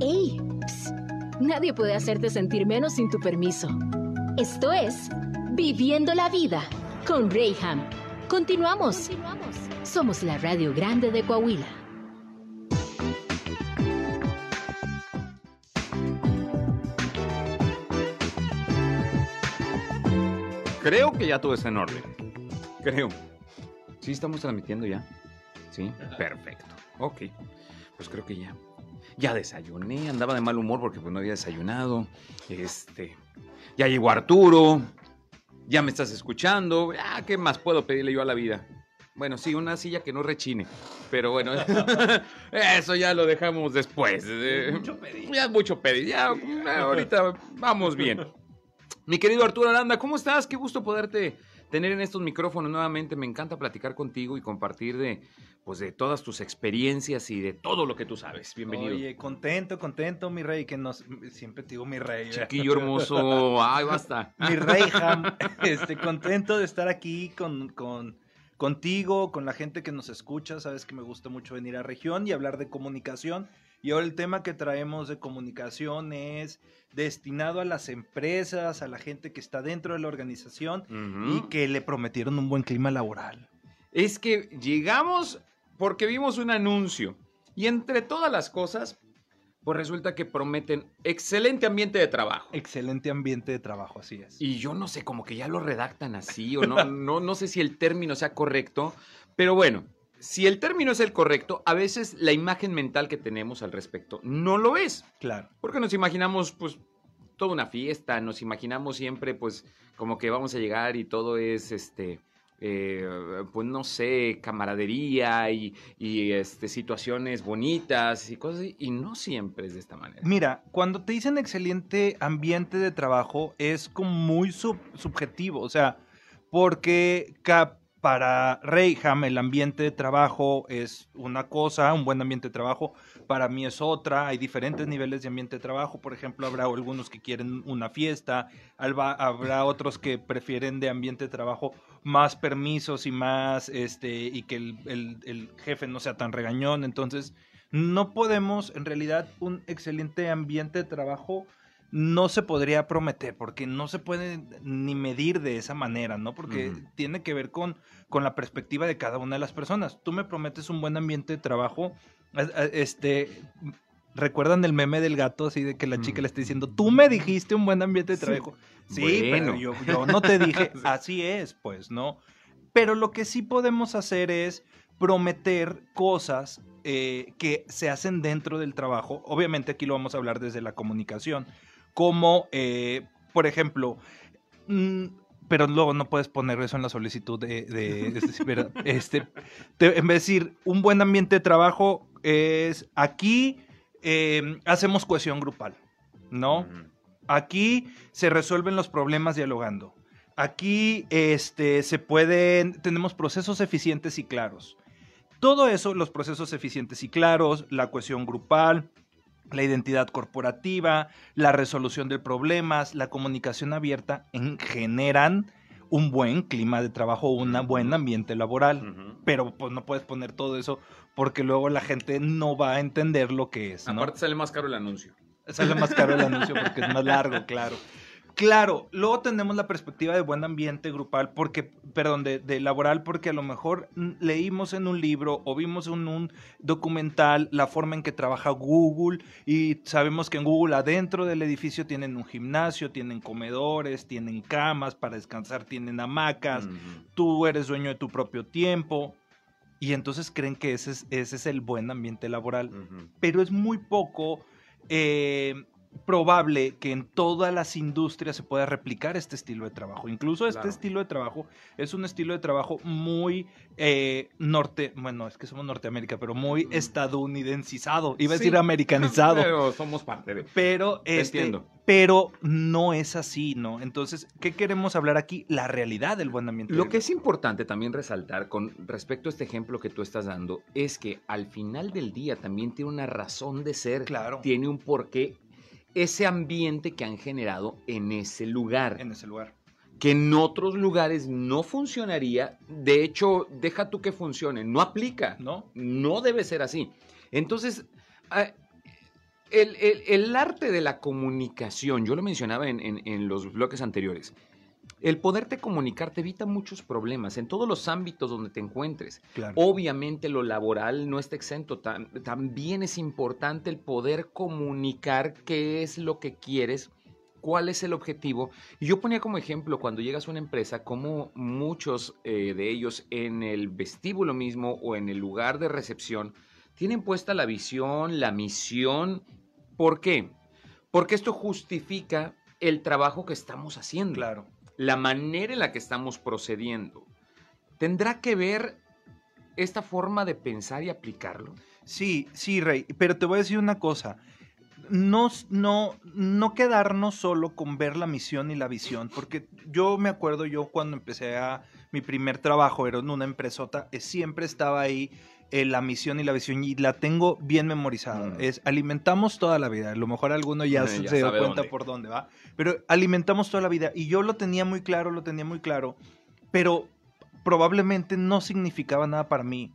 ¡Ey! Psst. Nadie puede hacerte sentir menos sin tu permiso. Esto es Viviendo la Vida con Rayham. Continuamos. Somos la Radio Grande de Coahuila. Creo que ya todo está en orden. Creo. ¿Sí estamos transmitiendo ya? Sí, perfecto. Ok, pues creo que ya. Ya desayuné, andaba de mal humor porque pues no había desayunado. Este, ya llegó Arturo. Ya me estás escuchando. Ah, ¿qué más puedo pedirle yo a la vida? Bueno, sí, una silla que no rechine. Pero bueno, eso ya lo dejamos después. Mucho pedir. Ya es mucho pedir. Ya, ahorita vamos bien. Mi querido Arturo Aranda, ¿cómo estás? Qué gusto poderte tener en estos micrófonos nuevamente. Me encanta platicar contigo y compartir de, pues, de todas tus experiencias y de todo lo que tú sabes. Bienvenido. Oye, contento, contento, mi rey, que nos... Siempre te digo mi rey. ¿verdad? Chiquillo hermoso. Ay, basta. mi rey, Ham, este, contento de estar aquí con, con, contigo, con la gente que nos escucha. Sabes que me gusta mucho venir a región y hablar de comunicación. Y ahora el tema que traemos de comunicación es destinado a las empresas, a la gente que está dentro de la organización y que le prometieron un buen clima laboral. Es que llegamos porque vimos un anuncio. Y entre todas las cosas, pues resulta que prometen excelente ambiente de trabajo. Excelente ambiente de trabajo, así es. Y yo no sé, como que ya lo redactan así o no, no, no sé si el término sea correcto, pero bueno, si el término es el correcto, a veces la imagen mental que tenemos al respecto no lo es, Claro. porque nos imaginamos pues toda una fiesta, nos imaginamos siempre pues como que vamos a llegar y todo es este... eh, pues no sé, camaradería y, y, este, situaciones bonitas y cosas así, y no siempre es de esta manera. Mira, cuando te dicen excelente ambiente de trabajo es como muy sub- subjetivo, o sea, porque ca- para Reyham el ambiente de trabajo es una cosa, un buen ambiente de trabajo, para mí es otra, hay diferentes niveles de ambiente de trabajo, por ejemplo, habrá algunos que quieren una fiesta, habrá otros que prefieren de ambiente de trabajo más permisos y más, este, y que el, el- el jefe no sea tan regañón, entonces no podemos, en realidad, un excelente ambiente de trabajo no se podría prometer, porque no se puede ni medir de esa manera, ¿no? Porque tiene que ver con, con la perspectiva de cada una de las personas. Tú me prometes un buen ambiente de trabajo, este... ¿Recuerdan el meme del gato así de que la chica Mm. le está diciendo, tú me dijiste un buen ambiente de trabajo? Sí, Bueno. pero yo, yo no te dije, Sí. así es, pues, ¿no? Pero lo que sí podemos hacer es prometer cosas eh, que se hacen dentro del trabajo. Obviamente aquí lo vamos a hablar desde la comunicación, como, eh, por ejemplo, mm, pero luego no puedes poner eso en la solicitud de, este, te- en vez de decir un buen ambiente de trabajo es aquí eh, hacemos cohesión grupal, ¿no? Aquí se resuelven los problemas dialogando. Aquí este, se pueden, tenemos procesos eficientes y claros. Todo eso, los procesos eficientes y claros, la cohesión grupal, la identidad corporativa, la resolución de problemas, la comunicación abierta, en- generan un buen clima de trabajo, un buen ambiente laboral. Pero pues no puedes poner todo eso porque luego la gente no va a entender lo que es. ¿no? Aparte sale más caro el anuncio. Sale más caro el anuncio porque es más largo, claro. Claro, luego tenemos la perspectiva de buen ambiente grupal, porque, perdón, de, de laboral, porque a lo mejor leímos en un libro o vimos en un documental la forma en que trabaja Google y sabemos que en Google adentro del edificio tienen un gimnasio, tienen comedores, tienen camas para descansar, tienen hamacas, tú eres dueño de tu propio tiempo y entonces creen que ese es, ese es el buen ambiente laboral. Pero es muy poco eh, probable que en todas las industrias se pueda replicar este estilo de trabajo. Incluso este Claro. estilo de trabajo es un estilo de trabajo muy eh, norte, bueno, es que somos Norteamérica, pero muy estadounidencizado. Iba a decir americanizado. Pero somos parte de. Pero, Te este, entiendo. pero no es así, ¿no? Entonces, ¿qué queremos hablar aquí? La realidad del buen ambiente. Lo que es importante también resaltar con respecto a este ejemplo que tú estás dando es que al final del día también tiene una razón de ser, Claro. tiene un porqué ese ambiente que han generado en ese lugar, en ese lugar. que en otros lugares no funcionaría, de hecho, deja tú que funcione, no aplica, ¿No? no debe ser así. Entonces, ah, el, el- el arte de la comunicación, yo lo mencionaba en, en- en los bloques anteriores, el poderte comunicar te evita muchos problemas en todos los ámbitos donde te encuentres. Claro. Obviamente lo laboral no está exento, tam- también es importante el poder comunicar qué es lo que quieres, cuál es el objetivo. Y yo ponía como ejemplo cuando llegas a una empresa, como muchos eh, de ellos en el vestíbulo mismo o en el lugar de recepción tienen puesta la visión, la misión. ¿Por qué? Porque esto justifica el trabajo que estamos haciendo Claro. La manera en la que estamos procediendo. ¿Tendrá que ver esta forma de pensar y aplicarlo? Sí, sí, Rey, pero te voy a decir una cosa. No, no, no quedarnos solo con ver la misión y la visión, porque yo me acuerdo yo cuando empecé a mi primer trabajo, era en una empresota, eh, siempre estaba ahí eh, la misión y la visión y la tengo bien memorizada. Mm. Es alimentamos toda la vida. A lo mejor alguno ya, Eh, se ya se dio sabe cuenta dónde. por dónde va, pero alimentamos toda la vida y yo lo tenía muy claro, lo tenía muy claro, pero probablemente no significaba nada para mí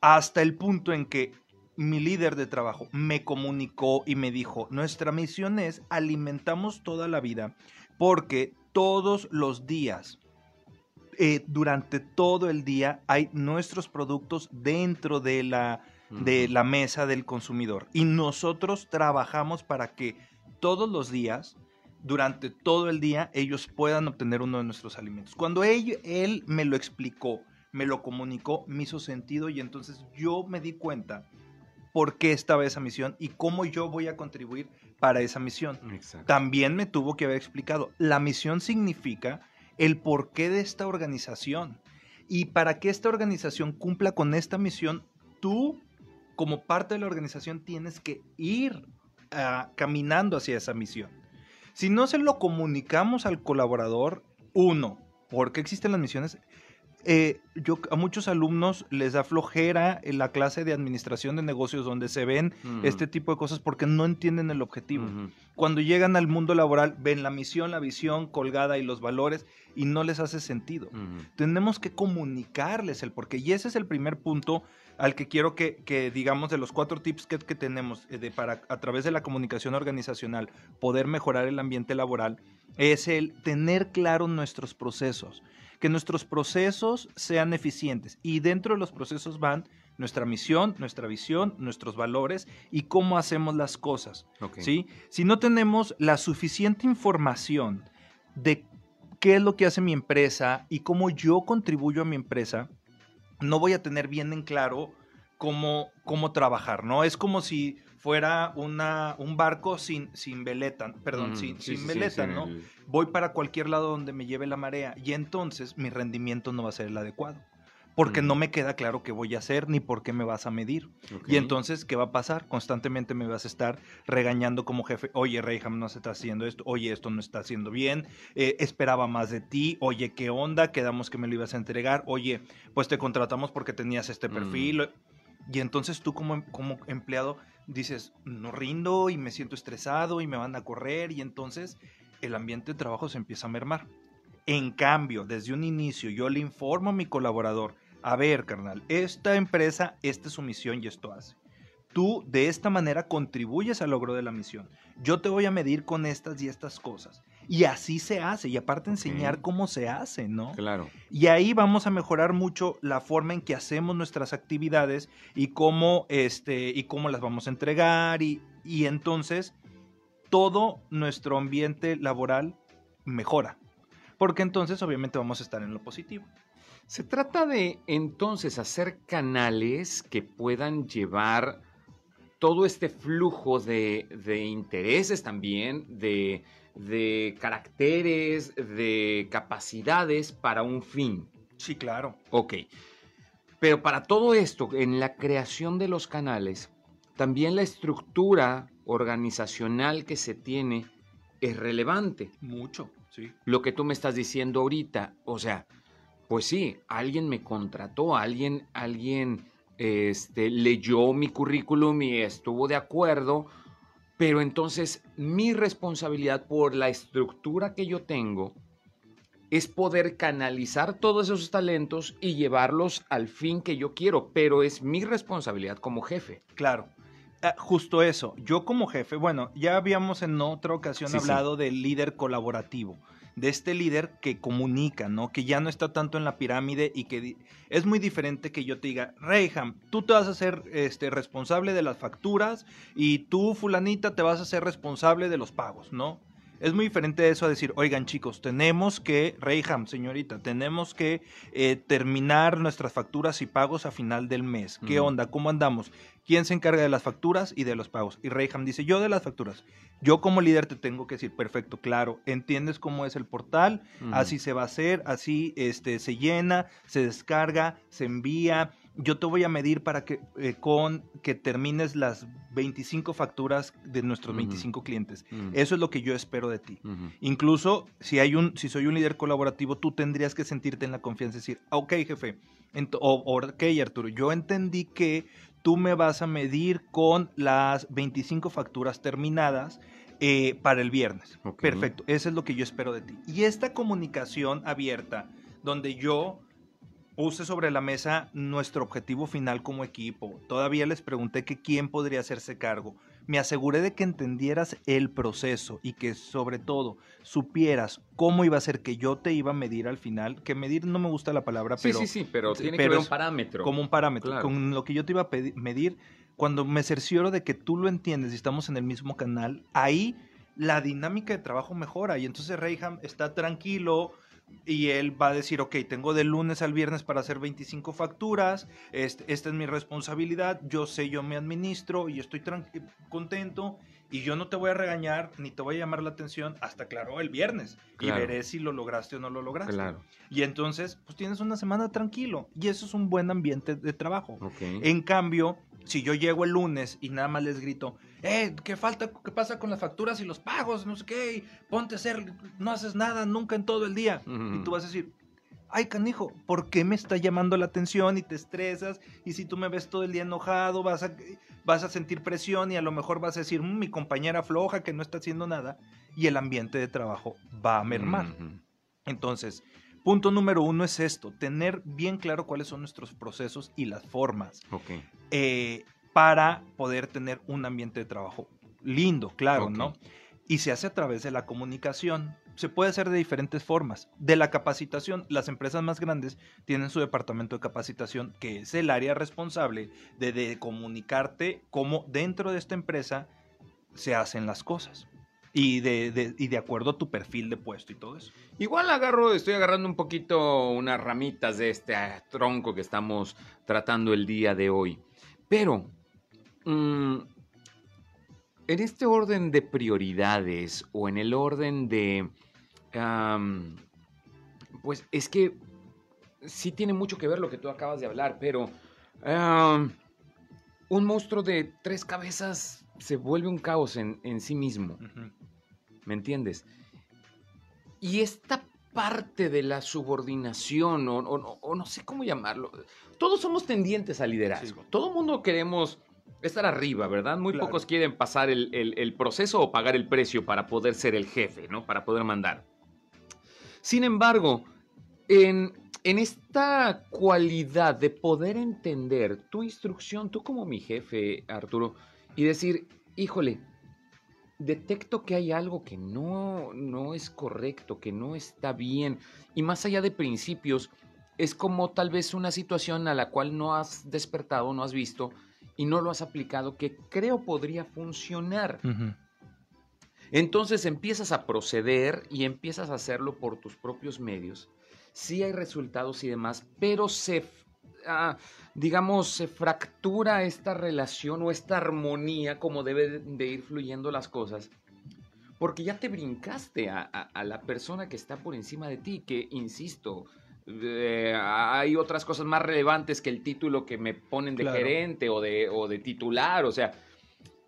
hasta el punto en que mi líder de trabajo me comunicó y me dijo, nuestra misión es alimentamos toda la vida porque todos los días, eh, durante todo el día, hay nuestros productos dentro de la, de la mesa del consumidor. Y nosotros trabajamos para que todos los días, durante todo el día, ellos puedan obtener uno de nuestros alimentos. Cuando él, él me lo explicó, me lo comunicó, me hizo sentido y entonces yo me di cuenta por qué estaba esa misión y cómo yo voy a contribuir para esa misión. Exacto. También me tuvo que haber explicado, la misión significa el porqué de esta organización. Y para que esta organización cumpla con esta misión, tú, como parte de la organización, tienes que ir ah, caminando hacia esa misión. Si no se lo comunicamos al colaborador, uno, ¿por qué existen las misiones? Eh, yo a muchos alumnos les da flojera en la clase de administración de negocios donde se ven Ujú. este tipo de cosas porque no entienden el objetivo. Cuando llegan al mundo laboral ven la misión, la visión colgada y los valores y no les hace sentido. Tenemos que comunicarles el porqué. Y ese es el primer punto al que quiero que, que digamos de los cuatro tips que, que tenemos eh, de para a través de la comunicación organizacional poder mejorar el ambiente laboral es el tener claro nuestros procesos, que nuestros procesos sean eficientes y dentro de los procesos van nuestra misión, nuestra visión, nuestros valores y cómo hacemos las cosas. ¿sí? Si no tenemos la suficiente información de qué es lo que hace mi empresa y cómo yo contribuyo a mi empresa, no voy a tener bien en claro cómo, cómo trabajar, ¿no? Es como si fuera una, un barco sin, sin veleta, perdón, sin, Sí, sin sí, veleta, ¿no? el- Voy para cualquier lado donde me lleve la marea y entonces mi rendimiento no va a ser el adecuado. Porque no me queda claro qué voy a hacer ni por qué me vas a medir. Y entonces, ¿qué va a pasar? Constantemente me vas a estar regañando como jefe. Oye, Reyham, no se está haciendo esto. Oye, esto no está haciendo bien. eh, esperaba más de ti. Oye, ¿qué onda? Quedamos que me lo ibas a entregar. Oye, pues te contratamos porque tenías este Mm. perfil. Y entonces tú como, como empleado dices, no rindo y me siento estresado y me van a correr. Y entonces el ambiente de trabajo se empieza a mermar. En cambio, desde un inicio yo le informo a mi colaborador, a ver, carnal, esta empresa, esta es su misión y esto hace. Tú de esta manera contribuyes al logro de la misión. Yo te voy a medir con estas y estas cosas. Y así se hace. Y aparte enseñar cómo se hace, ¿no? Claro. Y ahí vamos a mejorar mucho la forma en que hacemos nuestras actividades y cómo, este, y cómo las vamos a entregar. Y, y entonces todo nuestro ambiente laboral mejora. Porque entonces obviamente vamos a estar en lo positivo. Se trata de entonces hacer canales que puedan llevar todo este flujo de, de intereses también, de, de caracteres, de capacidades para un fin. Sí, claro. Ok. Pero para todo esto, en la creación de los canales, también la estructura organizacional que se tiene es relevante. Mucho, sí. Lo que tú me estás diciendo ahorita, o sea, pues sí, alguien me contrató, alguien, alguien este, leyó mi currículum y estuvo de acuerdo, pero entonces mi responsabilidad por la estructura que yo tengo es poder canalizar todos esos talentos y llevarlos al fin que yo quiero, pero es mi responsabilidad como jefe. Claro. ah, justo eso. Yo como jefe, bueno, ya habíamos en otra ocasión Sí, sí. hablado del líder colaborativo, de este líder que comunica, ¿no? Que ya no está tanto en la pirámide y que es muy diferente que yo te diga, Reyham, tú te vas a ser este, responsable de las facturas y tú, fulanita, te vas a ser responsable de los pagos, ¿no? Es muy diferente eso a decir, oigan chicos, tenemos que, Reyham, señorita, tenemos que eh, terminar nuestras facturas y pagos a final del mes. ¿Qué onda? ¿Cómo andamos? ¿Quién se encarga de las facturas y de los pagos? Y Reyham dice, yo de las facturas. Yo como líder te tengo que decir, perfecto, claro, entiendes cómo es el portal, así se va a hacer, así este, se llena, se descarga, se envía. Yo te voy a medir para que eh, con que termines las 25 facturas de nuestros Ujú. 25 clientes. Eso es lo que yo espero de ti. Incluso si hay un, si soy un líder colaborativo, tú tendrías que sentirte en la confianza y decir, "Ah, ok, jefe, o, ok, Arturo, yo entendí que tú me vas a medir con las 25 facturas terminadas eh, para el viernes. Perfecto, eso es lo que yo espero de ti. Y esta comunicación abierta, donde yo puse sobre la mesa nuestro objetivo final como equipo, todavía les pregunté que quién podría hacerse cargo. Me aseguré de que entendieras el proceso y que sobre todo supieras cómo iba a ser que yo te iba a medir al final, que medir no me gusta la palabra, Sí, pero sí, sí, pero tiene pero que haber un parámetro. como un parámetro, Claro. con lo que yo te iba a medir, cuando me cercioro de que tú lo entiendes y estamos en el mismo canal, ahí la dinámica de trabajo mejora y entonces Reyham está tranquilo y él va a decir, ok, tengo de lunes al viernes para hacer 25 facturas, este, esta es mi responsabilidad, yo sé, yo me administro y estoy contento y yo no te voy a regañar ni te voy a llamar la atención hasta, claro, el viernes Claro. y veré si lo lograste o no lo lograste. Claro. Y entonces, pues tienes una semana tranquilo. Y eso es un buen ambiente de trabajo. Ok. En cambio, si yo llego el lunes y nada más les grito, eh, ¿qué falta? ¿Qué pasa con las facturas y los pagos? No sé qué, y ponte a hacer, no haces nada nunca en todo el día. Y tú vas a decir, ay, canijo, ¿por qué me está llamando la atención y te estresas? Y si tú me ves todo el día enojado, vas a, vas a sentir presión y a lo mejor vas a decir, "Mm, mi compañera floja que no está haciendo nada. Y el ambiente de trabajo va a mermar. Entonces, punto número uno es esto, tener bien claro cuáles son nuestros procesos y las formas Ok. eh, para poder tener un ambiente de trabajo lindo, claro. ¿no? Y se hace a través de la comunicación. Se puede hacer de diferentes formas. De la capacitación, las empresas más grandes tienen su departamento de capacitación, que es el área responsable de, de comunicarte cómo dentro de esta empresa se hacen las cosas. Y de, de- y de acuerdo a tu perfil de puesto y todo eso. Igual agarro, estoy agarrando un poquito unas ramitas de este ah, tronco que estamos tratando el día de hoy. Pero, mm, en este orden de prioridades o en el orden de... pues es que sí tiene mucho que ver lo que tú acabas de hablar, pero un monstruo de tres cabezas se vuelve un caos en, en sí mismo. ¿Me entiendes? Y esta parte de la subordinación, o, o- o no sé cómo llamarlo, todos somos tendientes al liderazgo. Todo mundo queremos estar arriba, ¿verdad? Muy Claro. pocos quieren pasar el, el- el proceso o pagar el precio para poder ser el jefe, ¿no? Para poder mandar. Sin embargo, en, en esta cualidad de poder entender tu instrucción, tú como mi jefe, Arturo, y decir, híjole, detecto que hay algo que no, no es correcto, que no está bien, y más allá de principios, es como tal vez una situación a la cual no has despertado, no has visto y no lo has aplicado, que creo podría funcionar. Entonces empiezas a proceder y empiezas a hacerlo por tus propios medios. Sí hay resultados y demás, pero se, ah, digamos, se fractura esta relación o esta armonía como debe de ir fluyendo las cosas. Porque ya te brincaste a, a- a la persona que está por encima de ti, que, insisto, eh, hay otras cosas más relevantes que el título que me ponen de Claro. gerente o de, o de titular, o sea,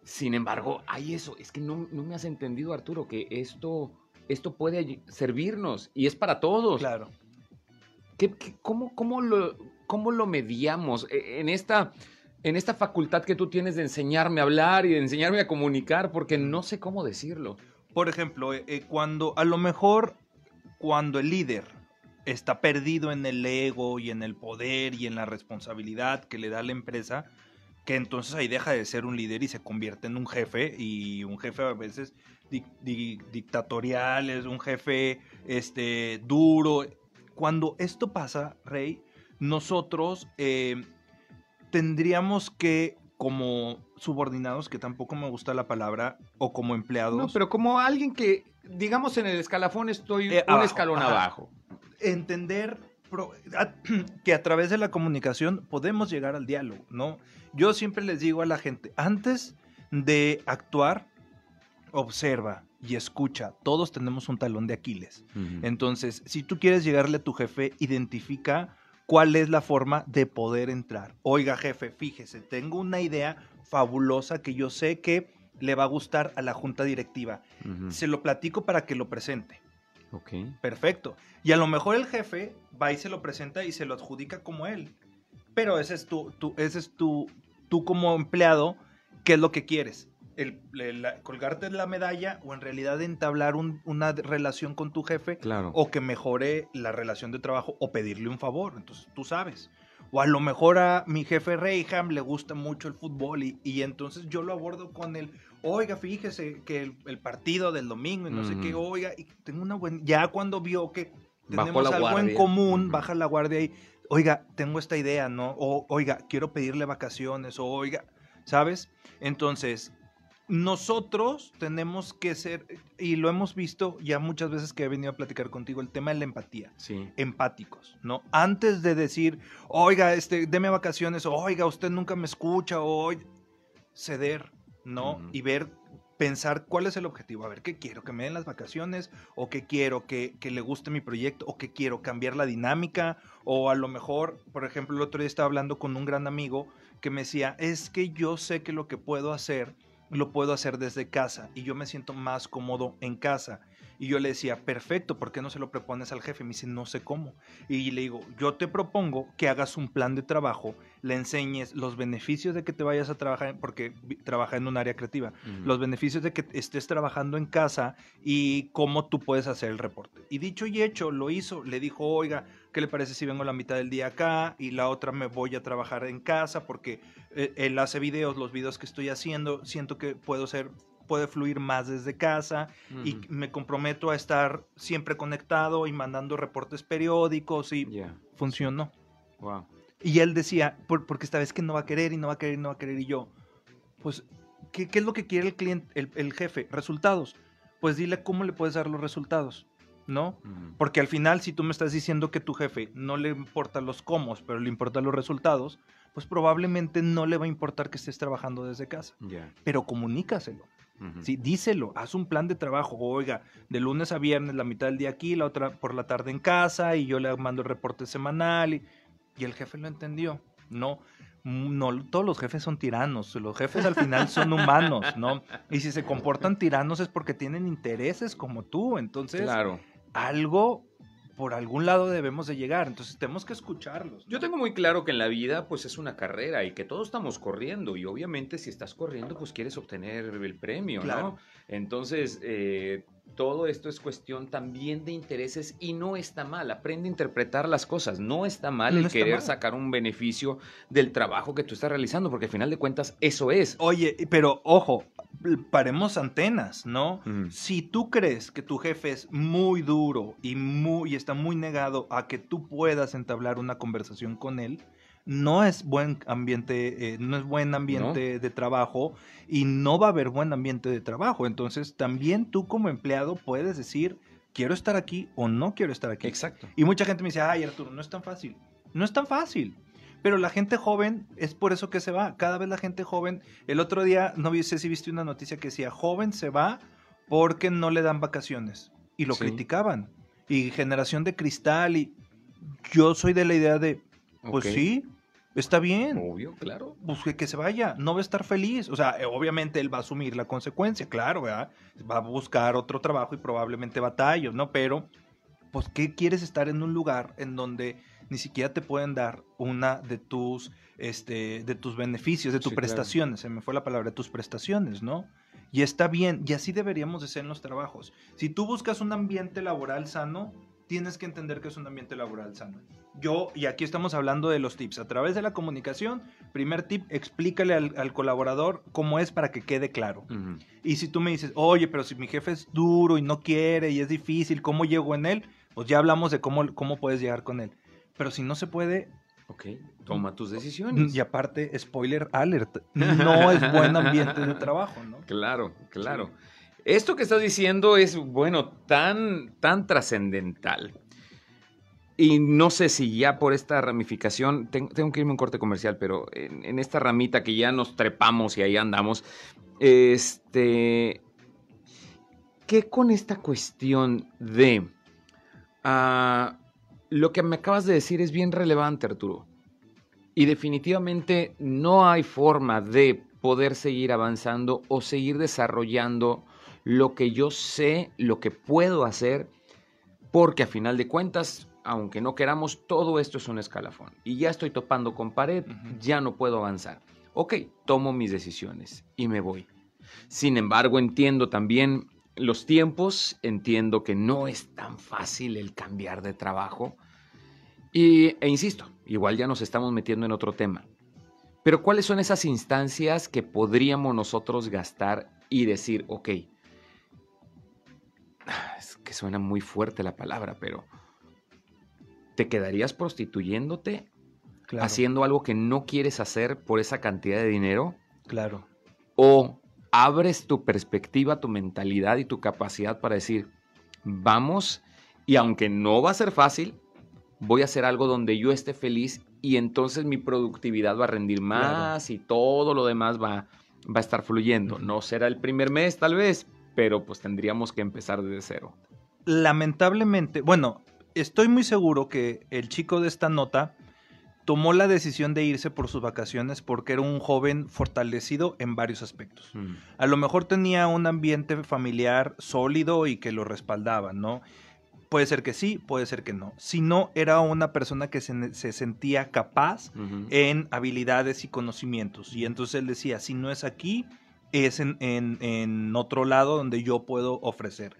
sin embargo, hay eso. Es que no, no me has entendido, Arturo, que esto, esto puede servirnos y es para todos. Claro. ¿Qué- qué- cómo, cómo lo, cómo lo mediamos? E- En esta, en esta facultad que tú tienes de enseñarme a hablar y de enseñarme a comunicar, porque no sé cómo decirlo. Por ejemplo, eh, eh, cuando a lo mejor cuando el líder está perdido en el ego y en el poder y en la responsabilidad que le da la empresa, que entonces ahí deja de ser un líder y se convierte en un jefe y un jefe a veces di- di- dictatorial, es un jefe este, duro. Cuando esto pasa, Rey, nosotros eh, tendríamos que, como subordinados, que tampoco me gusta la palabra, o como empleados, No, pero como alguien que, digamos, en el escalafón estoy Eh, un abajo, escalón ajá. abajo. Entender que a través de la comunicación podemos llegar al diálogo, ¿no? Yo siempre les digo a la gente, antes de actuar, observa y escucha. Todos tenemos un talón de Aquiles. Entonces, si tú quieres llegarle a tu jefe, identifica cuál es la forma de poder entrar. Oiga, jefe, fíjese, tengo una idea fabulosa que yo sé que le va a gustar a la junta directiva. Se lo platico para que lo presente. Ok. Perfecto. Y a lo mejor el jefe va y se lo presenta y se lo adjudica como él. Pero ese es tu, tu- ese es tu, tú como empleado, ¿qué es lo que quieres? El, el- la- colgarte la medalla o en realidad entablar un- una relación con tu jefe Claro. o que mejore la relación de trabajo o pedirle un favor. Entonces tú sabes. O a lo mejor a mi jefe Reyham le gusta mucho el fútbol y, y entonces yo lo abordo con el, oiga, fíjese que el, el partido del domingo y no sé qué, oiga, y tengo una buena, ya cuando vio que tenemos algo en común, baja la guardia y, oiga, tengo esta idea, ¿no? O, oiga, quiero pedirle vacaciones, o oiga, ¿sabes? Entonces, nosotros tenemos que ser, y lo hemos visto ya muchas veces que he venido a platicar contigo, el tema de la empatía Sí. empáticos, ¿no? Antes de decir, oiga, este, deme vacaciones, o oiga, usted nunca me escucha, o oiga", ceder, ¿no? Y ver, pensar cuál es el objetivo. A ver, ¿qué quiero? ¿Que me den las vacaciones? ¿O qué quiero? ¿Que, que le guste mi proyecto? ¿O que quiero? ¿Cambiar la dinámica? O a lo mejor, por ejemplo, el otro día estaba hablando con un gran amigo que me decía, es que yo sé que lo que puedo hacer, lo puedo hacer desde casa y yo me siento más cómodo en casa. Y yo le decía, perfecto, ¿por qué no se lo propones al jefe? Me dice, no sé cómo. Y le digo, yo te propongo que hagas un plan de trabajo, le enseñes los beneficios de que te vayas a trabajar, porque trabaja en un área creativa, los beneficios de que estés trabajando en casa y cómo tú puedes hacer el reporte. Y dicho y hecho, lo hizo. Le dijo, oiga, ¿qué le parece si vengo la mitad del día acá y la otra me voy a trabajar en casa? Porque eh, él hace videos, los videos que estoy haciendo, siento que puedo ser puede fluir más desde casa y Ujú. me comprometo a estar siempre conectado y mandando reportes periódicos y Ya. funcionó. Wow. Y él decía, "Por- porque esta vez que no va a querer y no va a querer y no va a querer y yo, pues, ¿qué, qué es lo que quiere el cliente, el, el jefe? Resultados. Pues dile cómo le puedes dar los resultados, ¿no? Ujú. Porque al final, si tú me estás diciendo que tu jefe no le importan los cómo, pero le importan los resultados, pues probablemente no le va a importar que estés trabajando desde casa. Ya. Pero comunícaselo. Sí, díselo, haz un plan de trabajo. Oiga, de lunes a viernes, la mitad del día aquí, la otra por la tarde en casa, y yo le mando el reporte semanal. Y, y el jefe lo entendió. No, mm, no, todos los jefes son tiranos. Los jefes al final son humanos, ¿no? Y si se comportan tiranos es porque tienen intereses como tú. Entonces, Claro. algo por algún lado debemos de llegar. Entonces, tenemos que escucharlos. ¿no? Yo tengo muy claro que en la vida pues es una carrera y que todos estamos corriendo y obviamente si estás corriendo pues quieres obtener el premio, Claro. ¿no? Entonces eh, todo esto es cuestión también de intereses y no está mal, aprende a interpretar las cosas, no está mal No el está querer mal. sacar un beneficio del trabajo que tú estás realizando porque al final de cuentas eso es. Oye, pero ojo, paremos antenas, ¿no? Si tú crees que tu jefe es muy duro y, muy, y está muy negado a que tú puedas entablar una conversación con él, no es buen ambiente, eh, no es buen ambiente de trabajo y no va a haber buen ambiente de trabajo. Entonces, también tú como empleado puedes decir, quiero estar aquí o no quiero estar aquí. Exacto. Y mucha gente me dice, ay Arturo, no es tan fácil. No es tan fácil. Pero la gente joven es por eso que se va. Cada vez la gente joven, el otro día, no sé si viste una noticia que decía, joven se va porque no le dan vacaciones. Y lo Sí. criticaban. Y generación de cristal. Y yo soy de la idea de, pues sí, está bien. Obvio, claro. Pues que, se vaya, no va a estar feliz. O sea, eh, obviamente él va a asumir la consecuencia, claro, ¿verdad? Va a buscar otro trabajo y probablemente batallos, ¿no? Pero, pues, ¿qué quieres estar en un lugar en donde ni siquiera te pueden dar una de tus, este, de tus beneficios, de tus Sí, claro. prestaciones? Se me fue la palabra, de tus prestaciones, ¿no? Y está bien, y así deberíamos de ser en los trabajos. Si tú buscas un ambiente laboral sano, tienes que entender que es un ambiente laboral sano. Yo, y aquí estamos hablando de los tips, a través de la comunicación, primer tip, explícale al, al colaborador cómo es para que quede claro. Y si tú me dices, oye, pero si mi jefe es duro y no quiere y es difícil, ¿cómo llego en él? Pues ya hablamos de cómo, cómo puedes llegar con él. Pero si no se puede, Ok, toma tus decisiones. y aparte, spoiler alert, no es buen ambiente de trabajo, ¿no? Claro, claro. Esto que estás diciendo es, bueno, tan, tan trascendental. Y no sé si ya por esta ramificación, ten- tengo que irme a un corte comercial, pero en, en esta ramita que ya nos trepamos y ahí andamos, este, ¿qué con esta cuestión de ah, lo que me acabas de decir es bien relevante, Arturo? Y definitivamente no hay forma de poder seguir avanzando o seguir desarrollando lo que yo sé, lo que puedo hacer, porque a final de cuentas, aunque no queramos, todo esto es un escalafón. Y ya estoy topando con pared, ya no puedo avanzar. Ok, tomo mis decisiones y me voy. Sin embargo, entiendo también los tiempos, entiendo que no es tan fácil el cambiar de trabajo. Y, e insisto, igual ya nos estamos metiendo en otro tema. Pero ¿cuáles son esas instancias que podríamos nosotros gastar y decir, ok, es que suena muy fuerte la palabra, pero ¿te quedarías prostituyéndote? Claro, haciendo algo que no quieres hacer por esa cantidad de dinero? claro. ¿O abres tu perspectiva, tu mentalidad y tu capacidad para decir, vamos, y aunque no va a ser fácil, voy a hacer algo donde yo esté feliz y entonces mi productividad va a rendir más y todo lo demás va, va a estar fluyendo. No será el primer mes tal vez, pero pues tendríamos que empezar desde cero. Lamentablemente, bueno, estoy muy seguro que el chico de esta nota tomó la decisión de irse por sus vacaciones porque era un joven fortalecido en varios aspectos. Mm, A lo mejor tenía un ambiente familiar sólido y que lo respaldaba, ¿no? Puede ser que sí, puede ser que no. Si no, era una persona que se, se sentía capaz en habilidades y conocimientos. Y entonces él decía, si no es aquí, es en, en- en otro lado donde yo puedo ofrecer.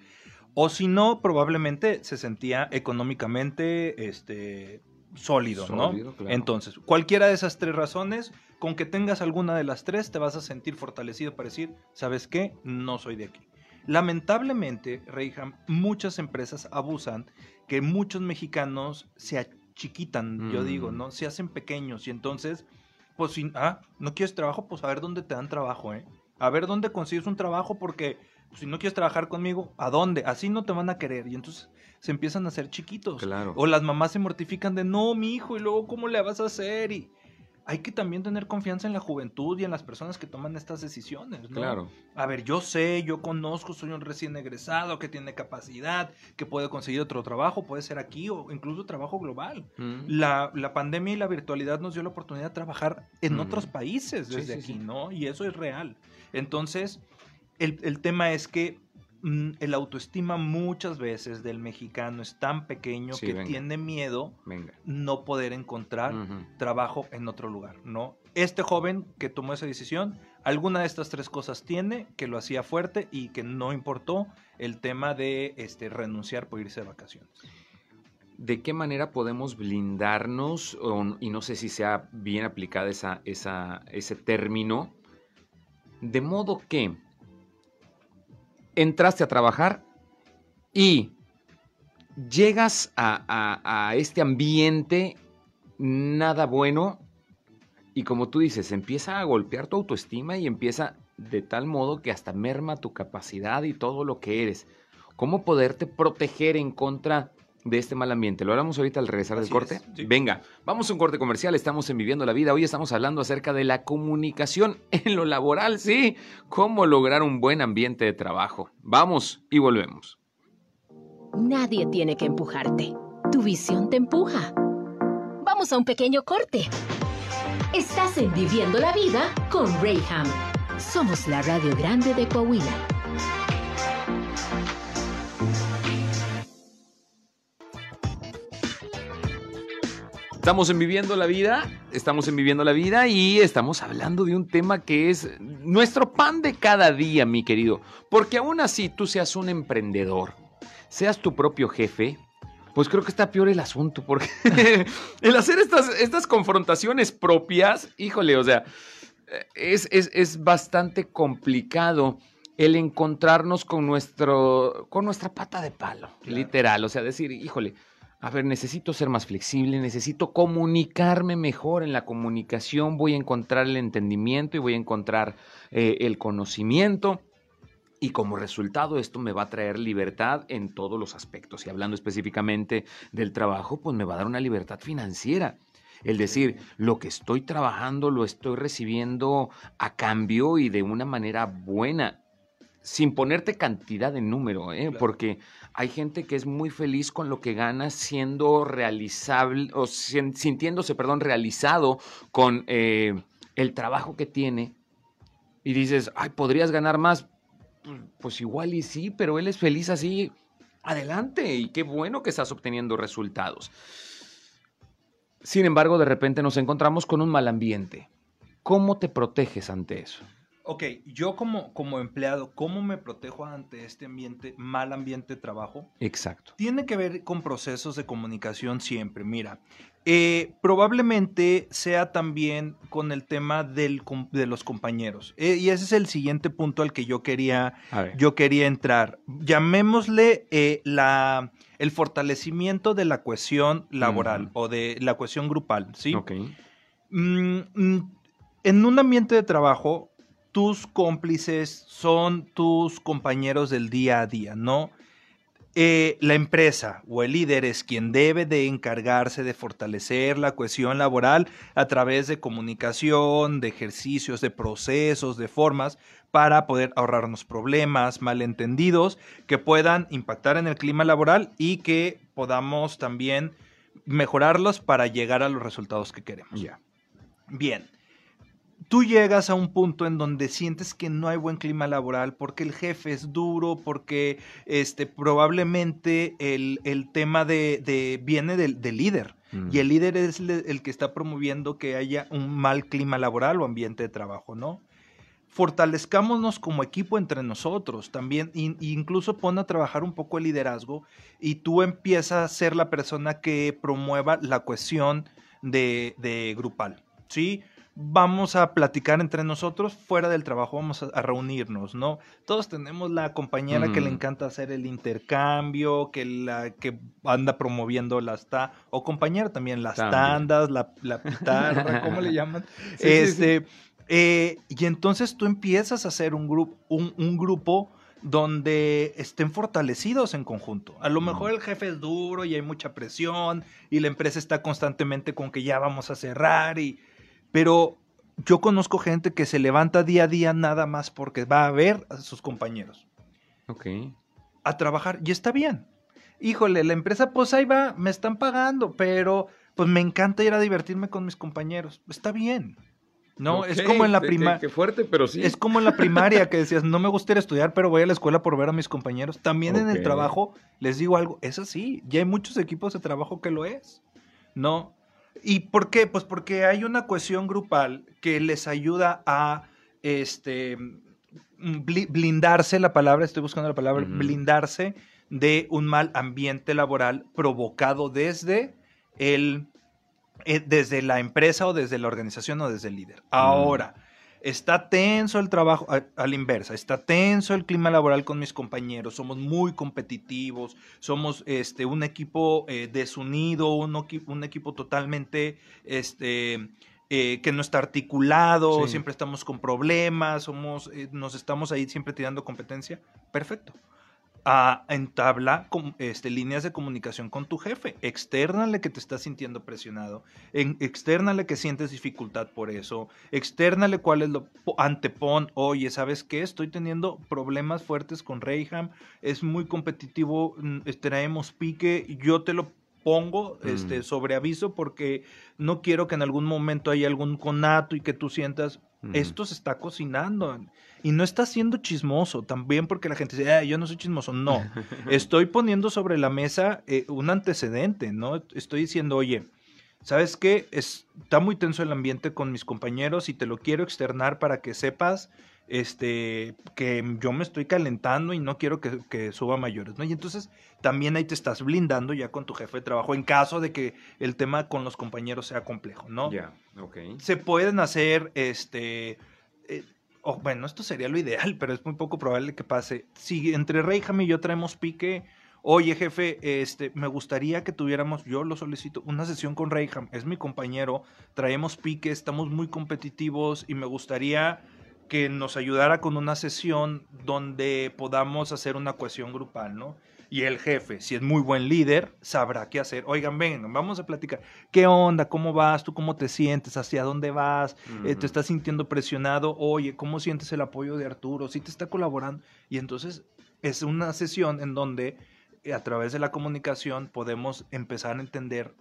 O si no, probablemente se sentía económicamente este, sólido, Sólido, ¿no? claro. Entonces, cualquiera de esas tres razones, con que tengas alguna de las tres, te vas a sentir fortalecido para decir, ¿sabes qué? No soy de aquí. Lamentablemente, Reyham, muchas empresas abusan que muchos mexicanos se achiquitan, yo Mm. digo, ¿no? Se hacen pequeños y entonces, pues si, ah, no quieres trabajo, pues a ver dónde te dan trabajo, ¿eh? A ver dónde consigues un trabajo porque pues, si no quieres trabajar conmigo, ¿a dónde? Así no te van a querer y entonces se empiezan a hacer chiquitos. Claro. O las mamás se mortifican de, no, mi hijo, y luego, ¿cómo le vas a hacer? Y hay que también tener confianza en la juventud y en las personas que toman estas decisiones, ¿no? Claro. A ver, yo sé, yo conozco, soy un recién egresado que tiene capacidad, que puede conseguir otro trabajo, puede ser aquí o incluso trabajo global. Mm. La, la pandemia y la virtualidad nos dio la oportunidad de trabajar en Ujú. otros países desde sí, aquí, sí. ¿no? Y eso es real. Entonces, el, el tema es que mm, el autoestima muchas veces del mexicano es tan pequeño Sí, que venga. tiene miedo Venga. no poder encontrar trabajo en otro lugar, ¿no? Este joven que tomó esa decisión, alguna de estas tres cosas tiene que lo hacía fuerte y que no importó el tema de este, renunciar por irse de vacaciones. ¿De qué manera podemos blindarnos? o- y no sé si sea bien aplicada esa, esa- ese término. De modo que entraste a trabajar y llegas a, este ambiente nada bueno y como tú dices, empieza a golpear tu autoestima y empieza de tal modo que hasta merma tu capacidad y todo lo que eres. ¿Cómo poderte proteger en contra de este mal ambiente? Lo hablamos ahorita al regresar del corte. es, sí. Venga, vamos a un corte comercial, estamos en Viviendo la Vida. Hoy estamos hablando acerca de la comunicación en lo laboral, sí. Cómo lograr un buen ambiente de trabajo. Vamos y volvemos. Nadie tiene que empujarte. Tu visión te empuja. Vamos a un pequeño corte. Estás en Viviendo la Vida con Rayham. Somos la Radio Grande de Coahuila. Estamos en Viviendo la Vida, estamos en Viviendo la Vida y estamos hablando de un tema que es nuestro pan de cada día, mi querido. Porque aún así tú seas un emprendedor, seas tu propio jefe, pues creo que está peor el asunto, porque el hacer estas, estas confrontaciones propias, híjole, o sea, es, es, es bastante complicado el encontrarnos con, nuestro, con nuestra pata de palo, literal, o sea, decir, híjole, a ver, necesito ser más flexible, necesito comunicarme mejor en la comunicación, voy a encontrar el entendimiento y voy a encontrar eh, el conocimiento. Y como resultado esto me va a traer libertad en todos los aspectos. Y hablando específicamente del trabajo, pues me va a dar una libertad financiera. El decir, lo que estoy trabajando lo estoy recibiendo a cambio y de una manera buena, sin ponerte cantidad de número, ¿eh? porque hay gente que es muy feliz con lo que gana siendo realizable, o sintiéndose, perdón, realizado con eh, el trabajo que tiene. Y dices, ay, podrías ganar más. Pues, pues igual y sí, pero él es feliz así. Adelante, y qué bueno que estás obteniendo resultados. Sin embargo, de repente nos encontramos con un mal ambiente. ¿Cómo te proteges ante eso? Ok, yo como, como empleado, ¿cómo me protejo ante este ambiente, mal ambiente de trabajo? Exacto. Tiene que ver con procesos de comunicación siempre. Mira, eh, probablemente sea también con el tema del, de los compañeros. Eh, y ese es el siguiente punto al que yo quería, yo quería entrar. Llamémosle eh, la, el fortalecimiento de la cohesión laboral o de la cohesión grupal, ¿sí? Ok. Mm, mm, en un ambiente de trabajo, tus cómplices son tus compañeros del día a día, ¿no? Eh, la empresa o el líder es quien debe de encargarse de fortalecer la cohesión laboral a través de comunicación, de ejercicios, de procesos, de formas para poder ahorrarnos problemas, malentendidos que puedan impactar en el clima laboral y que podamos también mejorarlos para llegar a los resultados que queremos. Ya. Bien tú llegas a un punto en donde sientes que no hay buen clima laboral porque el jefe es duro, porque este, probablemente el, tema de, viene del, líder. Mm. Y el líder es el, que está promoviendo que haya un mal clima laboral o ambiente de trabajo, ¿no? Fortalezcámonos como equipo entre nosotros también, incluso pon a trabajar un poco el liderazgo y tú empiezas a ser la persona que promueva la cohesión de, de grupal, ¿sí? Vamos a platicar entre nosotros fuera del trabajo, vamos a, reunirnos, ¿no? Todos tenemos la compañera que le encanta hacer el intercambio, que la que anda promoviendo las ta o compañera también las tandas, la, la pitarra, ¿cómo le llaman? este, eh, y entonces tú empiezas a hacer un grupo, un, grupo donde estén fortalecidos en conjunto. A lo mejor el jefe es duro y hay mucha presión y la empresa está constantemente con que ya vamos a cerrar y pero yo conozco gente que se levanta día a día nada más porque va a ver a sus compañeros. Ok. A trabajar. Y está bien. Híjole, la empresa, pues ahí va, me están pagando, pero pues me encanta ir a divertirme con mis compañeros. Está bien. No, es como en la primaria. Qué fuerte, pero sí. Es como en la primaria que decías, no me gusta ir a estudiar, pero voy a la escuela por ver a mis compañeros. También en el trabajo, les digo algo, es así. Ya hay muchos equipos de trabajo que lo es. No, ¿Y por qué? Pues porque hay una cohesión grupal que les ayuda a este, mm, blindarse, la palabra, estoy buscando la palabra, blindarse de un mal ambiente laboral provocado desde el, eh, desde la empresa o desde la organización o desde el líder. Ahora, Está tenso el trabajo, a, la inversa, está tenso el clima laboral con mis compañeros, somos muy competitivos, somos este, un equipo eh, desunido, un, un, equipo totalmente este, eh, que no está articulado, siempre estamos con problemas, somos, eh, nos estamos ahí siempre tirando competencia. Perfecto a entabla este, líneas de comunicación con tu jefe. Externale que te estás sintiendo presionado. En, externale que sientes dificultad por eso. Externale cuál es lo antepon. Oye, ¿sabes qué? Estoy teniendo problemas fuertes con Reyham. Es muy competitivo. Mm, traemos pique. Yo te lo pongo este, mm. sobre aviso porque no quiero que en algún momento haya algún conato y que tú sientas, esto se está cocinando. Y no está siendo chismoso, también porque la gente dice, ah, yo no soy chismoso. No, estoy poniendo sobre la mesa eh, un antecedente, ¿no? Estoy diciendo, oye, ¿sabes qué? está muy tenso el ambiente con mis compañeros y te lo quiero externar para que sepas este, que yo me estoy calentando y no quiero que, que, suba mayores, ¿no? Y entonces también ahí te estás blindando ya con tu jefe de trabajo en caso de que el tema con los compañeros sea complejo, ¿no? Ya, ok. Se pueden hacer, este, eh, oh, bueno, esto sería lo ideal, pero es muy poco probable que pase. Si entre Reyham y yo traemos pique, oye jefe, este, me gustaría que tuviéramos, yo lo solicito, una sesión con Reyham, es mi compañero, traemos pique, estamos muy competitivos y me gustaría que nos ayudara con una sesión donde podamos hacer una cohesión grupal, ¿no? Y el jefe, si es muy buen líder, sabrá qué hacer. Oigan, vengan, vamos a platicar. ¿Qué onda? ¿Cómo vas? ¿Tú cómo te sientes? ¿Hacia dónde vas? Eh, ¿Te estás sintiendo presionado? Oye, ¿cómo sientes el apoyo de Arturo? ¿Sí te está colaborando? Y entonces es una sesión en donde eh, a través de la comunicación podemos empezar a entender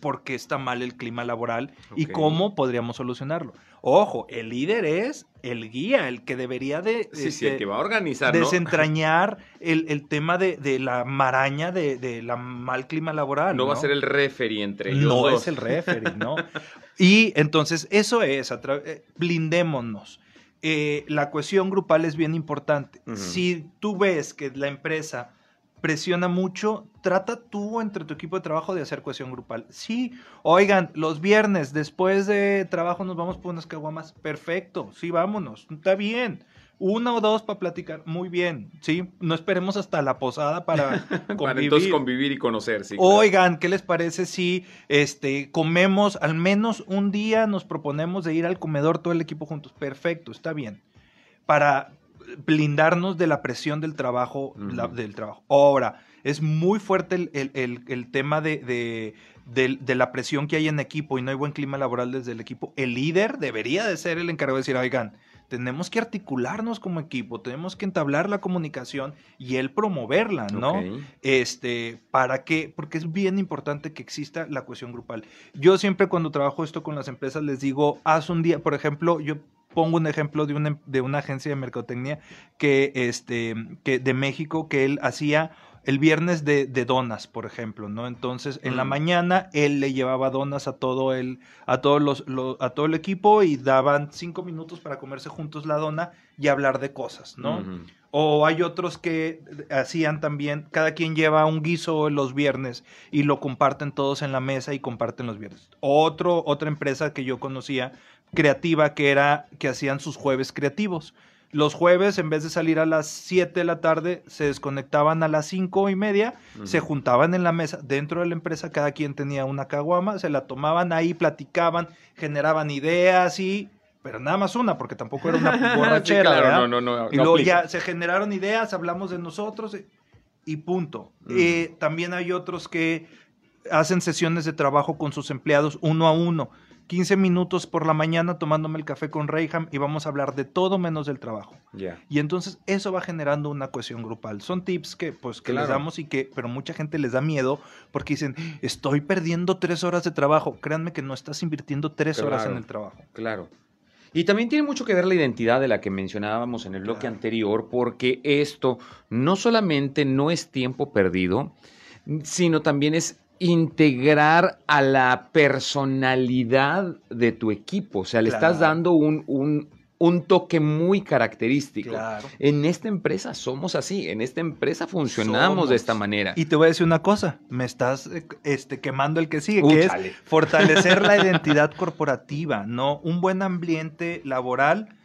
por qué está mal el clima laboral y cómo podríamos solucionarlo. Ojo, el líder es el guía, el que debería de... Sí, sí, el este, que va a organizar, Desentrañar el, tema de, la maraña de, la mal clima laboral. No, va a ser el referee entre ellos No es el referee, ¿no? y entonces eso es, eh, blindémonos. Eh, la cohesión grupal es bien importante. Si tú ves que la empresa presiona mucho, trata tú entre tu equipo de trabajo de hacer cohesión grupal. Sí, oigan, los viernes después de trabajo nos vamos por unas caguamas. Perfecto, sí, vámonos, está bien. Una o dos para platicar, muy bien, sí. No esperemos hasta la posada para convivir. para entonces convivir y conocer, sí. Oigan, ¿qué les parece si este comemos al menos un día? Nos proponemos de ir al comedor todo el equipo juntos. Perfecto, está bien. Para blindarnos de la presión del trabajo, del trabajo. Ahora, es muy fuerte el, tema de, de, la presión que hay en equipo y no hay buen clima laboral desde el equipo. El líder debería de ser el encargado de decir, oigan, tenemos que articularnos como equipo, tenemos que entablar la comunicación y él promoverla, ¿no? Este, ¿para qué? Porque es bien importante que exista la cohesión grupal. Yo siempre cuando trabajo esto con las empresas les digo, haz un día, por ejemplo, yo pongo un ejemplo de una, de una agencia de mercotecnia que, este, que de México que él hacía el viernes de, donas, por ejemplo, ¿no? Entonces, en la mm. mañana él le llevaba donas a todo el, a todos los, a todo el equipo y daban cinco minutos para comerse juntos la dona y hablar de cosas, ¿no? O hay otros que hacían también, cada quien lleva un guiso los viernes y lo comparten todos en la mesa y comparten los viernes. Otro, otra empresa que yo conocía creativa que era que hacían sus jueves creativos. Los jueves, en vez de salir a las 7 de la tarde, se desconectaban a las cinco y media, se juntaban en la mesa dentro de la empresa, cada quien tenía una caguama, se la tomaban ahí, platicaban, generaban ideas y pero nada más una, porque tampoco era una borrachera. no, no, no, y luego ya se generaron ideas, hablamos de nosotros y, punto. Eh, también hay otros que hacen sesiones de trabajo con sus empleados uno a uno. 15 minutos por la mañana tomándome el café con Reyham y vamos a hablar de todo menos del trabajo. Y entonces eso va generando una cohesión grupal. Son tips que pues que les damos y que, pero mucha gente les da miedo porque dicen, estoy perdiendo tres horas de trabajo. Créanme que no estás invirtiendo tres horas en el trabajo. Claro. Y también tiene mucho que ver la identidad de la que mencionábamos en el bloque anterior, porque esto no solamente no es tiempo perdido, sino también es integrar a la personalidad de tu equipo. O sea, le estás dando un, un, toque muy característico. En esta empresa somos así, en esta empresa funcionamos de esta manera. Y te voy a decir una cosa, me estás este, quemando el que sigue, que es fortalecer la identidad corporativa, ¿no? Un buen ambiente laboral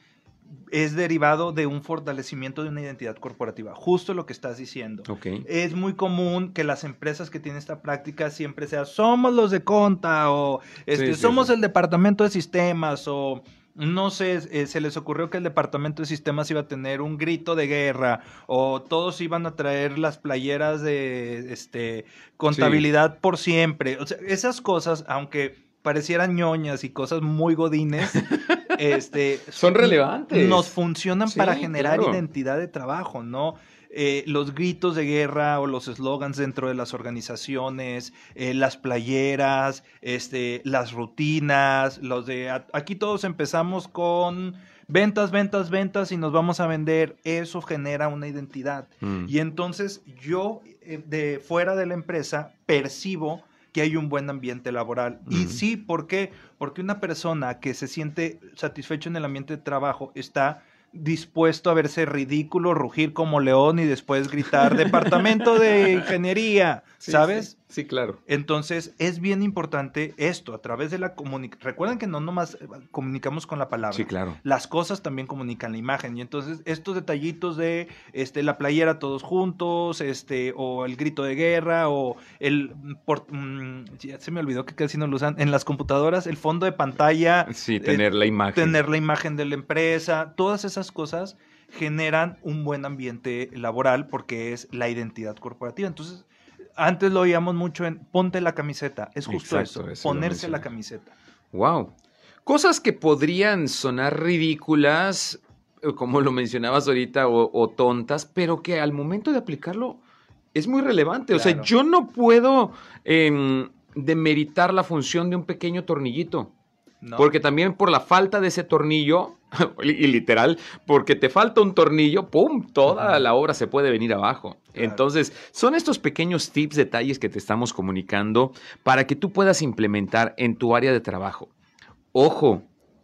es derivado de un fortalecimiento de una identidad corporativa, justo lo que estás diciendo. Es muy común que las empresas que tienen esta práctica siempre sean, somos los de conta o este, somos el departamento de sistemas o no sé, eh, se les ocurrió que el departamento de sistemas iba a tener un grito de guerra o todos iban a traer las playeras de este contabilidad por siempre. O sea, esas cosas, aunque parecieran ñoñas y cosas muy godines, este, son relevantes. Nos funcionan para generar identidad de trabajo, ¿no? Eh, los gritos de guerra o los eslogans dentro de las organizaciones, eh, las playeras, este, las rutinas, los de aquí todos empezamos con ventas, ventas, ventas y nos vamos a vender. Eso genera una identidad. Mm. Y entonces yo eh, de fuera de la empresa percibo que hay un buen ambiente laboral. Y sí, ¿por qué? Porque una persona que se siente satisfecho en el ambiente de trabajo está dispuesto a verse ridículo, rugir como león y después gritar departamento de ingeniería, Sí, ¿sabes? Sí, sí, claro. Entonces es bien importante esto, a través de la comunicación. Recuerden que no nomás eh, comunicamos con la palabra. Sí, claro. Las cosas también comunican la imagen. Y entonces estos detallitos de este, la playera todos juntos, este, o el grito de guerra, o el por- mm, ya se me olvidó que casi no lo usan. En las computadoras, el fondo de pantalla, Sí, eh, tener la imagen. tener la imagen de la empresa, todas esas cosas generan un buen ambiente laboral porque es la identidad corporativa. Entonces, antes lo oíamos mucho en ponte la camiseta. Es justo Exacto, eso, ponerse la camiseta. Wow. Cosas que podrían sonar ridículas, eh, como lo mencionabas ahorita, o, o tontas, pero que al momento de aplicarlo es muy relevante. O sea, yo no puedo em, demeritar la función de un pequeño tornillito. ¿No? Porque también por la falta de ese tornillo, y literal, porque te falta un tornillo, ¡pum! Toda la obra se puede venir abajo. Claro. Entonces, son estos pequeños tips, detalles que te estamos comunicando para que tú puedas implementar en tu área de trabajo. Ojo,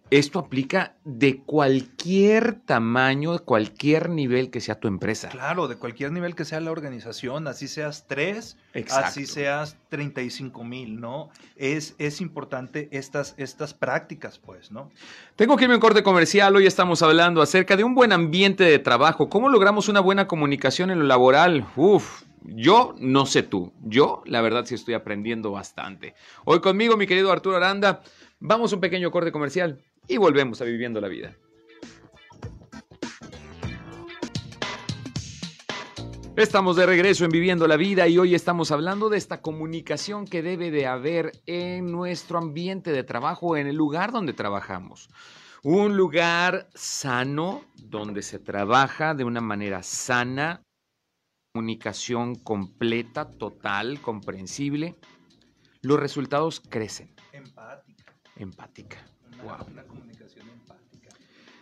esto aplica de cualquier tamaño, de cualquier nivel que sea tu empresa. Claro, de cualquier nivel que sea la organización, así seas tres, Exacto. así seas 35 mil, ¿no? Es, es importante estas, estas prácticas, pues, ¿no? Tengo que irme a un corte comercial. Hoy estamos hablando acerca de un buen ambiente de trabajo. ¿Cómo logramos una buena comunicación en lo laboral? Uf, yo no sé tú. Yo, la verdad, sí estoy aprendiendo bastante. Hoy conmigo, mi querido Arturo Aranda. Vamos a un pequeño corte comercial y volvemos a Viviendo la Vida. Estamos de regreso en Viviendo la Vida y hoy estamos hablando de esta comunicación que debe de haber en nuestro ambiente de trabajo, en el lugar donde trabajamos. Un lugar sano donde se trabaja de una manera sana, comunicación completa, total, comprensible. Los resultados crecen. Empática. Una, Wow. una comunicación empática.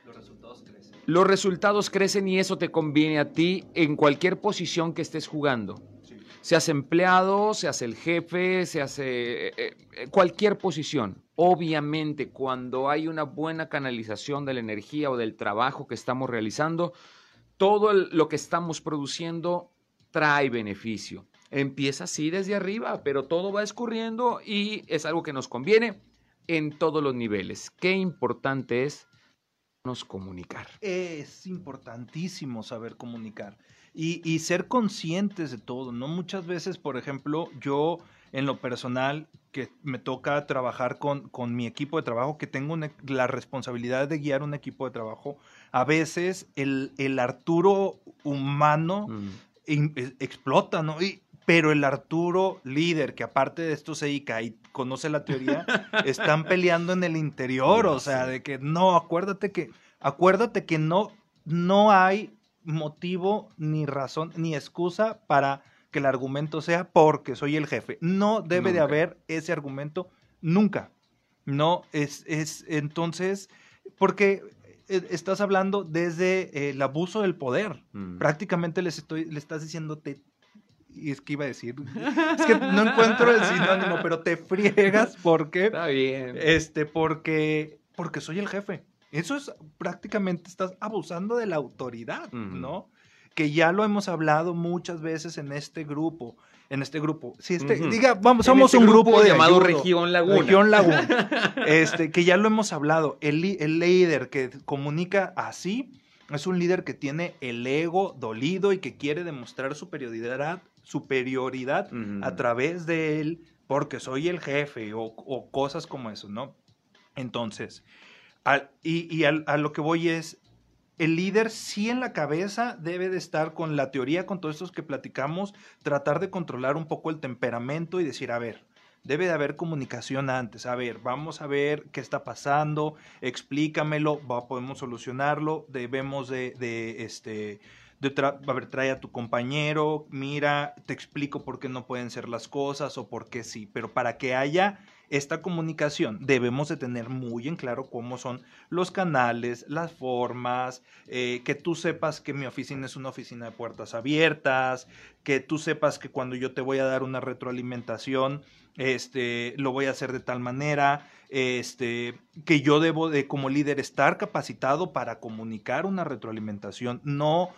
Los resultados crecen. Los resultados crecen y eso te conviene a ti en cualquier posición que estés jugando. Sí. Seas empleado, seas el jefe, seas eh, eh, eh, cualquier posición. Obviamente, cuando hay una buena canalización de la energía o del trabajo que estamos realizando, todo el- lo que estamos produciendo trae beneficio. Empieza así desde arriba, pero todo va escurriendo y es algo que nos conviene en todos los niveles. Qué importante es nos comunicar. Es importantísimo saber comunicar y, y ser conscientes de todo, ¿no? Muchas veces, por ejemplo, yo en lo personal, que me toca trabajar con, con mi equipo de trabajo, que tengo una- la responsabilidad de guiar un equipo de trabajo, a veces el, el Arturo humano Mm. in- explota, ¿no? Y, pero el Arturo líder, que aparte de esto se dedica y conoce la teoría, están peleando en el interior, o sea, de que no, acuérdate que, acuérdate que no, no hay motivo, ni razón, ni excusa para que el argumento sea porque soy el jefe. No debe de haber ese argumento nunca. No, es, es entonces, porque eh, estás hablando desde eh, el abuso del poder Mm. prácticamente les estoy, le estás diciendo te y es que iba a decir, es que no encuentro el sinónimo, pero te friegas porque, Está bien. este, porque, porque soy el jefe. Eso es prácticamente estás abusando de la autoridad. ¿no? Que ya lo hemos hablado muchas veces en este grupo, en este grupo. Si este, diga, vamos, En somos este un grupo, de llamado. Región Laguna. Región Laguna. Este, que ya lo hemos hablado. El, el líder que comunica así es un líder que tiene el ego dolido y que quiere demostrar superioridad, superioridad a través de él porque soy el jefe o, o cosas como eso, ¿no? Entonces, al- y, y al- a lo que voy es, el líder sí en la cabeza debe de estar con la teoría, con todos estos que platicamos, tratar de controlar un poco el temperamento y decir, a ver, debe de haber comunicación antes, a ver, vamos a ver qué está pasando, explícamelo, va, podemos solucionarlo, debemos de, de, este, de a ver, trae a tu compañero, mira, te explico por qué no pueden ser las cosas o por qué sí, pero para que haya esta comunicación debemos de tener muy en claro cómo son los canales, las formas, eh, que tú sepas que mi oficina es una oficina de puertas abiertas, que tú sepas que cuando yo te voy a dar una retroalimentación, este, lo voy a hacer de tal manera, este, que yo debo de como líder estar capacitado para comunicar una retroalimentación, no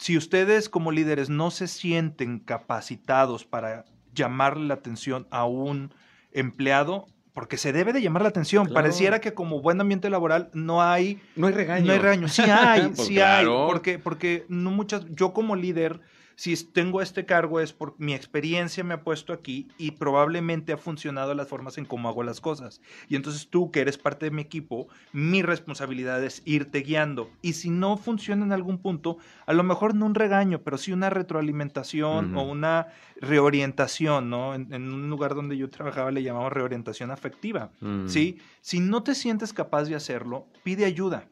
si ustedes como líderes no se sienten capacitados para llamarle la atención a un empleado, porque se debe de llamar la atención. Pareciera que como buen ambiente laboral no hay... No hay regaño. No hay regaño. Sí hay, pues sí hay. Porque, porque no muchas... Yo como líder si tengo este cargo es por mi experiencia me ha puesto aquí y probablemente ha funcionado las formas en cómo hago las cosas. Y entonces tú, que eres parte de mi equipo, mi responsabilidad es irte guiando. Y si no funciona en algún punto, a lo mejor no un regaño, pero sí una retroalimentación o una reorientación, ¿no? En, un lugar donde yo trabajaba le llamamos reorientación afectiva, ¿sí? Si no te sientes capaz de hacerlo, pide ayuda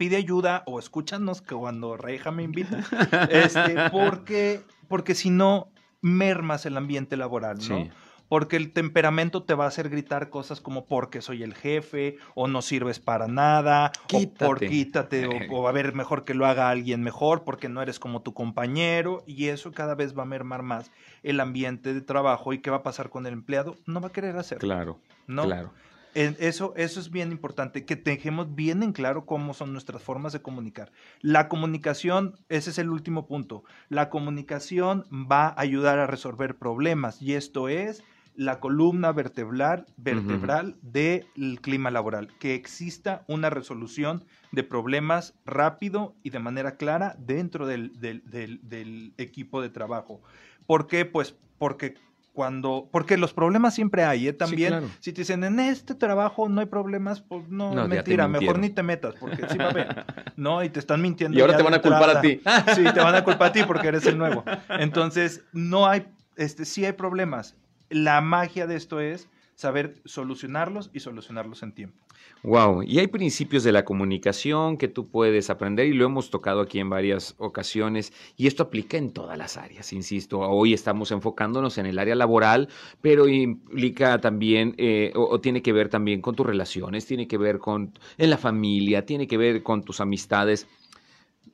pide ayuda o escúchanos que cuando Reija me invita, este, porque, porque si no, mermas el ambiente laboral, ¿no? Porque el temperamento te va a hacer gritar cosas como porque soy el jefe, o no sirves para nada, quítate. o por quítate, o, a ver, mejor que lo haga alguien mejor, porque no eres como tu compañero, y eso cada vez va a mermar más el ambiente de trabajo. ¿Y qué va a pasar con el empleado? No va a querer hacerlo. Claro. ¿no? Claro. Eso, eso es bien importante, que tengamos bien en claro cómo son nuestras formas de comunicar. La comunicación, ese es el último punto, la comunicación va a ayudar a resolver problemas y esto es la columna vertebral, vertebral del clima laboral, que exista una resolución de problemas rápido y de manera clara dentro del, del, del equipo de trabajo. ¿Por qué? Pues porque cuando, porque los problemas siempre hay, ¿eh? También, si te dicen, en este trabajo no hay problemas, pues no, no mentira, mejor ni te metas, porque sí va a haber, ¿no? Y te están mintiendo. Y ahora te van a culpar a ti. Sí, te van a culpar a ti porque eres el nuevo. Entonces, no hay, este, sí hay problemas. La magia de esto es saber solucionarlos y solucionarlos en tiempo. Wow, y hay principios de la comunicación que tú puedes aprender y lo hemos tocado aquí en varias ocasiones y esto aplica en todas las áreas, insisto. Hoy estamos enfocándonos en el área laboral, pero implica también eh, o, tiene que ver también con tus relaciones, tiene que ver con en la familia, tiene que ver con tus amistades.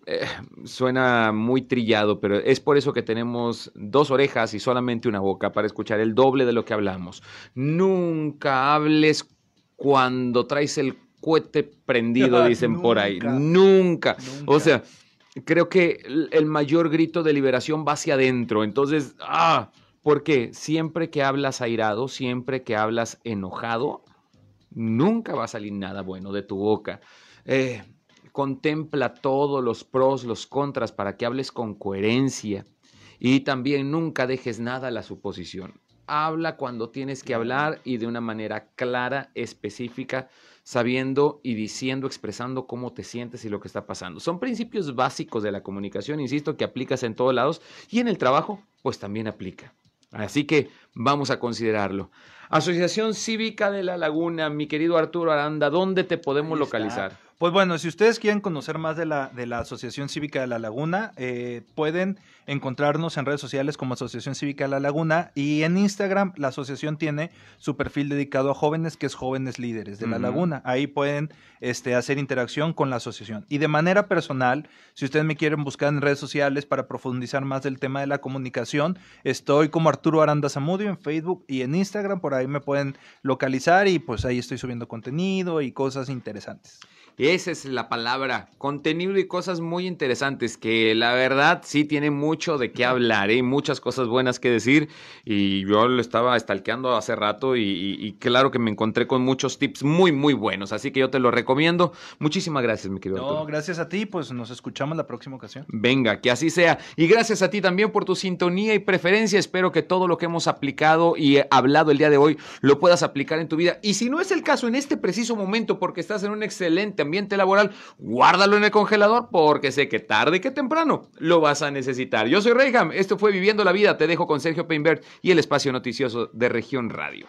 Eh, suena muy trillado, pero es por eso que tenemos dos orejas y solamente una boca para escuchar el doble de lo que hablamos. Nunca hables cuando traes el cohete prendido, dicen por ahí. Nunca. O sea, creo que el mayor grito de liberación va hacia adentro. Entonces, ah, porque siempre que hablas airado, siempre que hablas enojado, nunca va a salir nada bueno de tu boca. Eh, contempla todos los pros, los contras, para que hables con coherencia. Y también nunca dejes nada a la suposición habla cuando tienes que hablar y de una manera clara, específica, sabiendo y diciendo, expresando cómo te sientes y lo que está pasando. Son principios básicos de la comunicación, insisto, que aplicas en todos lados y en el trabajo, pues también aplica. Así que vamos a considerarlo. Asociación Cívica de La Laguna, mi querido Arturo Aranda, ¿dónde te podemos localizar? Pues bueno, si ustedes quieren conocer más de la, de la Asociación Cívica de La Laguna, eh, pueden encontrarnos en redes sociales como Asociación Cívica de La Laguna y en Instagram la asociación tiene su perfil dedicado a jóvenes que es Jóvenes Líderes de La Laguna. Ahí pueden este, hacer interacción con la asociación. Y de manera personal, si ustedes me quieren buscar en redes sociales para profundizar más del tema de la comunicación, estoy como Arturo Aranda Zamudio en Facebook y en Instagram, por ahí me pueden localizar y pues ahí estoy subiendo contenido y cosas interesantes. Esa es la palabra, contenido y cosas muy interesantes que la verdad sí tiene mucho de qué hablar, y ¿eh? muchas cosas buenas que decir y yo lo estaba stalkeando hace rato y, claro que me encontré con muchos tips muy muy buenos, así que yo te lo recomiendo. Muchísimas gracias, mi querido. No, gracias a ti, pues nos escuchamos la próxima ocasión. Venga, que así sea. Y gracias a ti también por tu sintonía y preferencia. Espero que todo lo que hemos aplicado y hablado el día de hoy lo puedas aplicar en tu vida. Y si no es el caso en este preciso momento porque estás en un excelente ambiente laboral, guárdalo en el congelador porque sé que tarde que temprano lo vas a necesitar. Yo soy Reyham, esto fue Viviendo la Vida, te dejo con Sergio Peinbert y el espacio noticioso de Región Radio.